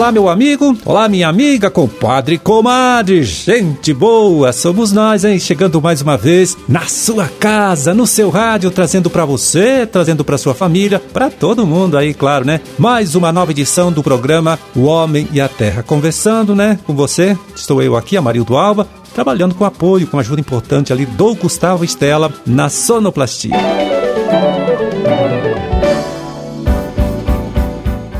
Olá, meu amigo. Olá, minha amiga, compadre, comadre. Gente boa, somos nós, hein? Chegando mais uma vez na sua casa, no seu rádio, trazendo para você, trazendo para sua família, para todo mundo aí, claro, né? Mais uma nova edição do programa O Homem e a Terra. Conversando, né, com você. Estou eu aqui, Amarildo Alba, trabalhando com apoio, com ajuda importante ali do Gustavo Estela na sonoplastia.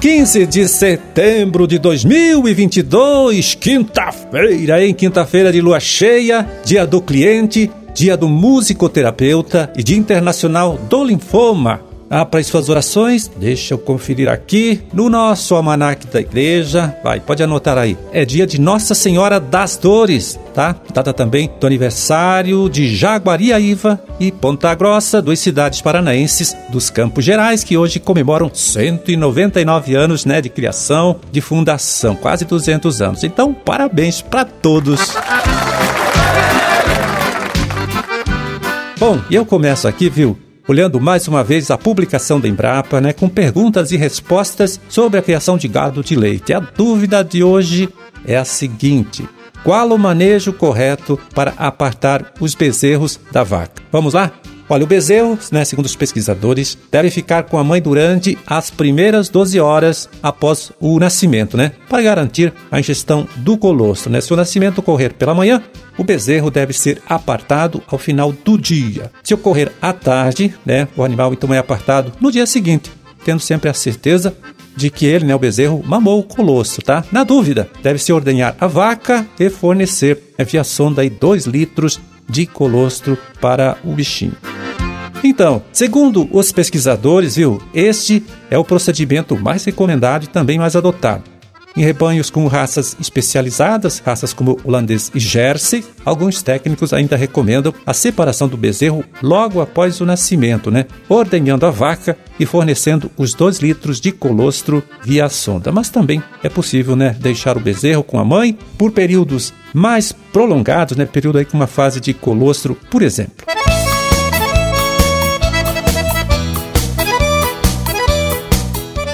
15 de setembro de 2022, quinta-feira, hein? Quinta-feira de lua cheia, dia do cliente, dia do musicoterapeuta e dia internacional do linfoma. Ah, para as suas orações, deixa eu conferir aqui no nosso almanaque da igreja. Vai, pode anotar aí. É dia de Nossa Senhora das Dores, tá? Data também do aniversário de Jaguariaíva e Ponta Grossa, duas cidades paranaenses dos Campos Gerais, que hoje comemoram 199 anos, né, de criação, de fundação, quase 200 anos. Então, parabéns para todos. Bom, e eu começo aqui, viu? Olhando mais uma vez a publicação da Embrapa, né, com perguntas e respostas sobre a criação de gado de leite. A dúvida de hoje é a seguinte: qual o manejo correto para apartar os bezerros da vaca? Vamos lá? Olha, o bezerro, né, segundo os pesquisadores, deve ficar com a mãe durante as primeiras 12 horas após o nascimento, né? Para garantir a ingestão do colostro, né? Se o nascimento ocorrer pela manhã, o bezerro deve ser apartado ao final do dia. Se ocorrer à tarde, né, o animal então é apartado no dia seguinte, tendo sempre a certeza de que ele, né, o bezerro, mamou o colostro, tá? Na dúvida, deve-se ordenhar a vaca e fornecer né, via sonda 2 litros de colostro para o bichinho. Então, segundo os pesquisadores, viu, este é o procedimento mais recomendado e também mais adotado. Em rebanhos com raças especializadas, raças como holandês e Jersey, alguns técnicos ainda recomendam a separação do bezerro logo após o nascimento, né? Ordenhando a vaca e fornecendo os 2 litros de colostro via sonda. Mas também é possível, né, deixar o bezerro com a mãe por períodos mais prolongados, né? Período aí com uma fase de colostro, por exemplo.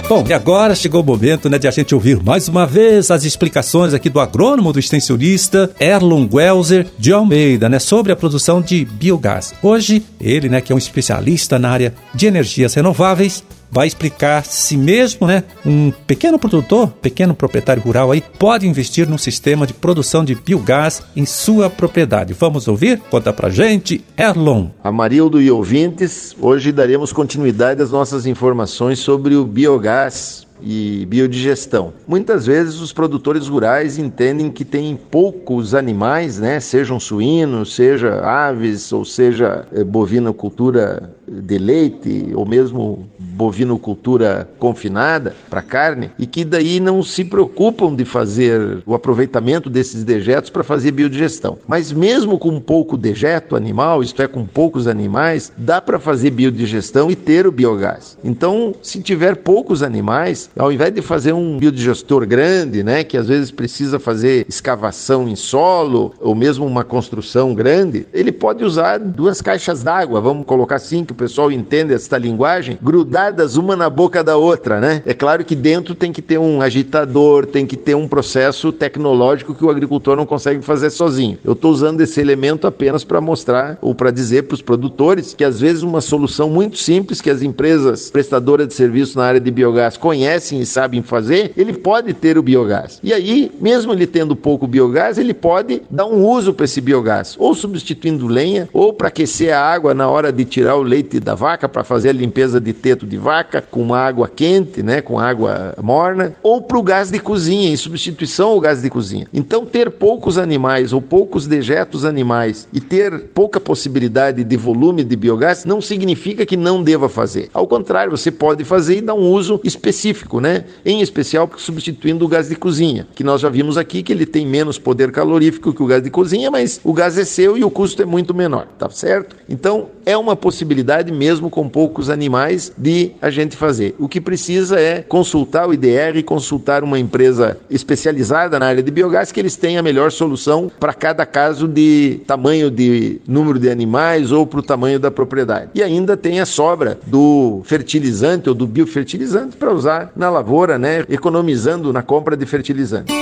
Bom, e agora chegou o momento né, de a gente ouvir mais uma vez as explicações aqui do agrônomo do extensionista Erlon Welser de Almeida, né, sobre a produção de biogás. Hoje, ele, né, que é um especialista na área de energias renováveis, vai explicar se mesmo, né, um pequeno produtor, pequeno proprietário rural aí, pode investir num sistema de produção de biogás em sua propriedade. Vamos ouvir? Conta pra gente, Erlon. Amarildo e ouvintes, hoje daremos continuidade às nossas informações sobre o biogás e biodigestão. Muitas vezes os produtores rurais entendem que tem poucos animais, né, sejam suínos, seja aves ou seja eh, bovinocultura de leite ou mesmo bovinocultura confinada para carne e que daí não se preocupam de fazer o aproveitamento desses dejetos para fazer biodigestão. Mas mesmo com pouco dejeto animal, isto é, com poucos animais, dá para fazer biodigestão e ter o biogás. Então, se tiver poucos animais, ao invés de fazer um biodigestor grande, né, que às vezes precisa fazer escavação em solo ou mesmo uma construção grande, ele pode usar duas caixas d'água, vamos colocar assim que o pessoal entenda esta linguagem, grudadas uma na boca da outra, né? É claro que dentro tem que ter um agitador, tem que ter um processo tecnológico que o agricultor não consegue fazer sozinho. Eu estou usando esse elemento apenas para mostrar ou para dizer para os produtores que às vezes uma solução muito simples que as empresas prestadoras de serviço na área de biogás conhecem e sabem fazer, ele pode ter o biogás. E aí, mesmo ele tendo pouco biogás, ele pode dar um uso para esse biogás, ou substituindo lenha, ou para aquecer a água na hora de tirar o leite da vaca para fazer a limpeza de teto de de vaca com água quente, né, com água morna, ou para o gás de cozinha, em substituição ao gás de cozinha. Então, ter poucos animais ou poucos dejetos animais e ter pouca possibilidade de volume de biogás não significa que não deva fazer. Ao contrário, você pode fazer e dar um uso específico, né? Em especial substituindo o gás de cozinha, que nós já vimos aqui que ele tem menos poder calorífico que o gás de cozinha, mas o gás é seu e o custo é muito menor, tá certo? Então, é uma possibilidade mesmo com poucos animais de a gente fazer. O que precisa é consultar o IDR, consultar uma empresa especializada na área de biogás que eles têm a melhor solução para cada caso de tamanho de número de animais ou para o tamanho da propriedade. E ainda tem a sobra do fertilizante ou do biofertilizante para usar na lavoura, né, economizando na compra de fertilizante.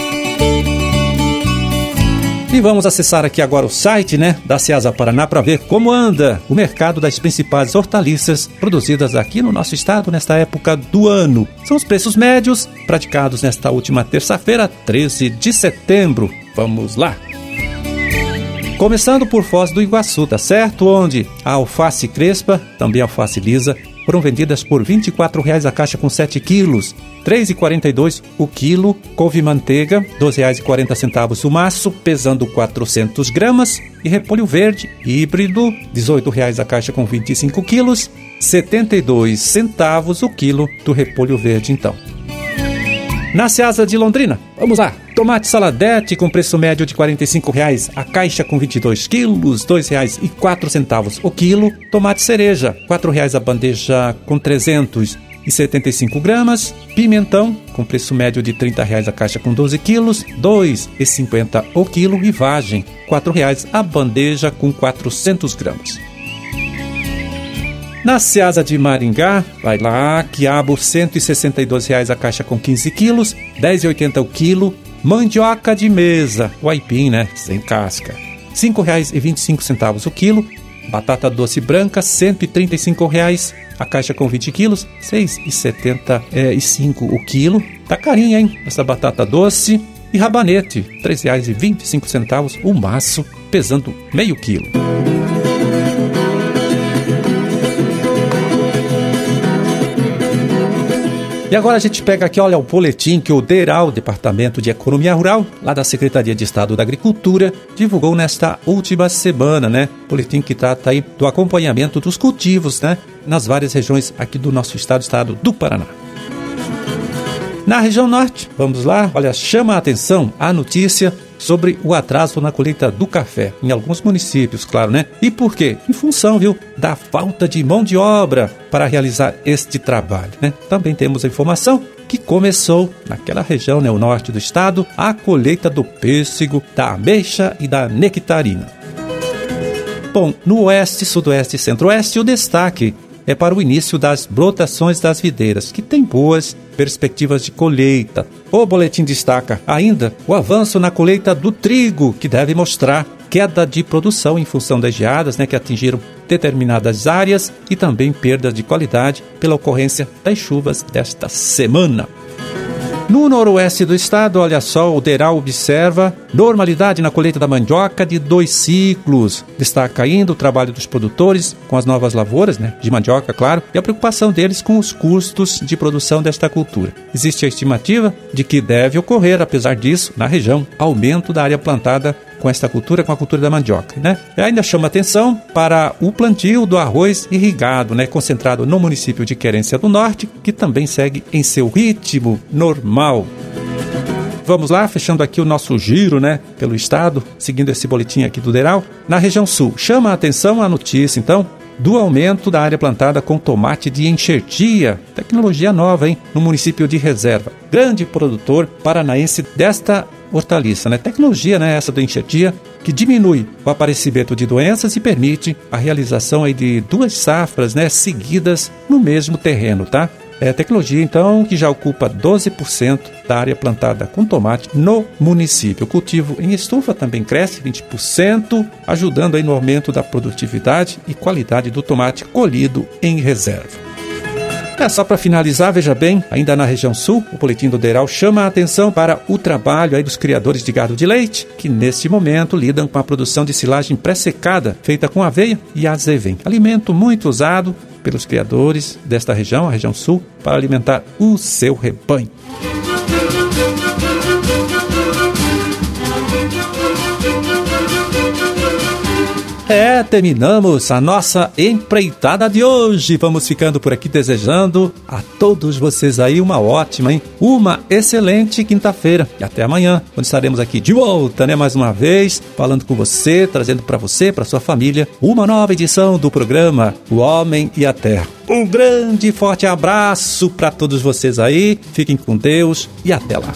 E vamos acessar aqui agora o site, né, da Ceasa Paraná para ver como anda o mercado das principais hortaliças produzidas aqui no nosso estado nesta época do ano. São os preços médios praticados nesta última terça-feira, 13 de setembro. Vamos lá. Começando por Foz do Iguaçu, tá certo? Onde a alface crespa, também alface lisa, foram vendidas por R$ 24,00 a caixa com 7 quilos, R$ 3,42 o quilo, couve-manteiga, R$ 12,40 o maço, pesando 400 gramas, e repolho verde híbrido, R$ 18,00 a caixa com 25 quilos, R$ 72 centavos o quilo do repolho verde então. Na Seasa de Londrina, vamos lá! Tomate saladete com preço médio de R$ 45,00 a caixa com 22 quilos, R$ 2,04 o quilo. Tomate cereja, R$ 4,00 a bandeja com 375 gramas. Pimentão, com preço médio de R$ 30,00 a caixa com 12 quilos, R$ 2,50 o quilo. E vagem, R$ 4,00 a bandeja com 400 gramas. Na Seasa de Maringá, vai lá, quiabo R$ 162,00 a caixa com 15 quilos, R$ 10,80 o quilo. Mandioca de mesa, o aipim, né, sem casca, R$ 5,25 o quilo. Batata doce branca, R$ 135,00 a caixa com 20 quilos, R$ 6,75 o quilo. Tá carinha, hein, essa batata doce. E rabanete, R$ 3,25 o maço, pesando meio quilo. E agora a gente pega aqui, olha, o boletim que o DERAL, Departamento de Economia Rural, lá da Secretaria de Estado da Agricultura, divulgou nesta última semana, né? Boletim que trata aí do acompanhamento dos cultivos, né? Nas várias regiões aqui do nosso estado, estado do Paraná. Na região norte, vamos lá, olha, chama a atenção a notícia sobre o atraso na colheita do café em alguns municípios, claro, né? E por quê? Em função, viu, da falta de mão de obra para realizar este trabalho, né? Também temos a informação que começou naquela região, né, o norte do estado, a colheita do pêssego, da ameixa e da nectarina. Bom, no oeste, sudoeste e centro-oeste, o destaque é para o início das brotações das videiras, que tem boas perspectivas de colheita. O boletim destaca ainda o avanço na colheita do trigo, que deve mostrar queda de produção em função das geadas né, que atingiram determinadas áreas e também perdas de qualidade pela ocorrência das chuvas desta semana. No noroeste do estado, olha só, o DERAL observa normalidade na colheita da mandioca de dois ciclos. Destaca ainda o trabalho dos produtores com as novas lavouras, né, de mandioca, claro, e a preocupação deles com os custos de produção desta cultura. Existe a estimativa de que deve ocorrer, apesar disso, na região, aumento da área plantada com esta cultura, com a cultura da mandioca, né? E ainda chama atenção para o plantio do arroz irrigado, né, concentrado no município de Querência do Norte, que também segue em seu ritmo normal. Vamos lá, fechando aqui o nosso giro, né, pelo estado, seguindo esse boletim aqui do Deral. Na região sul, chama a atenção a notícia, então, do aumento da área plantada com tomate de enxertia, tecnologia nova, hein, no município de Reserva. Grande produtor paranaense desta hortaliça, né? Tecnologia, né, essa do enxertia, que diminui o aparecimento de doenças e permite a realização aí de duas safras, né, seguidas no mesmo terreno, tá? É tecnologia, então, que já ocupa 12% da área plantada com tomate no município. O cultivo em estufa também cresce 20%, ajudando aí no aumento da produtividade e qualidade do tomate colhido em reserva. É, só para finalizar, veja bem, ainda na região sul, o Boletim do Deral chama a atenção para o trabalho aí dos criadores de gado de leite, que neste momento lidam com a produção de silagem pré-secada, feita com aveia e azevém. Alimento muito usado pelos criadores desta região, a região sul, para alimentar o seu rebanho. É, terminamos a nossa empreitada de hoje. Vamos ficando por aqui desejando a todos vocês aí uma ótima, hein? Uma excelente quinta-feira. E até amanhã, quando estaremos aqui de volta, né? Mais uma vez, falando com você, trazendo para você, para sua família, uma nova edição do programa O Homem e a Terra. Um grande e forte abraço para todos vocês aí. Fiquem com Deus e até lá.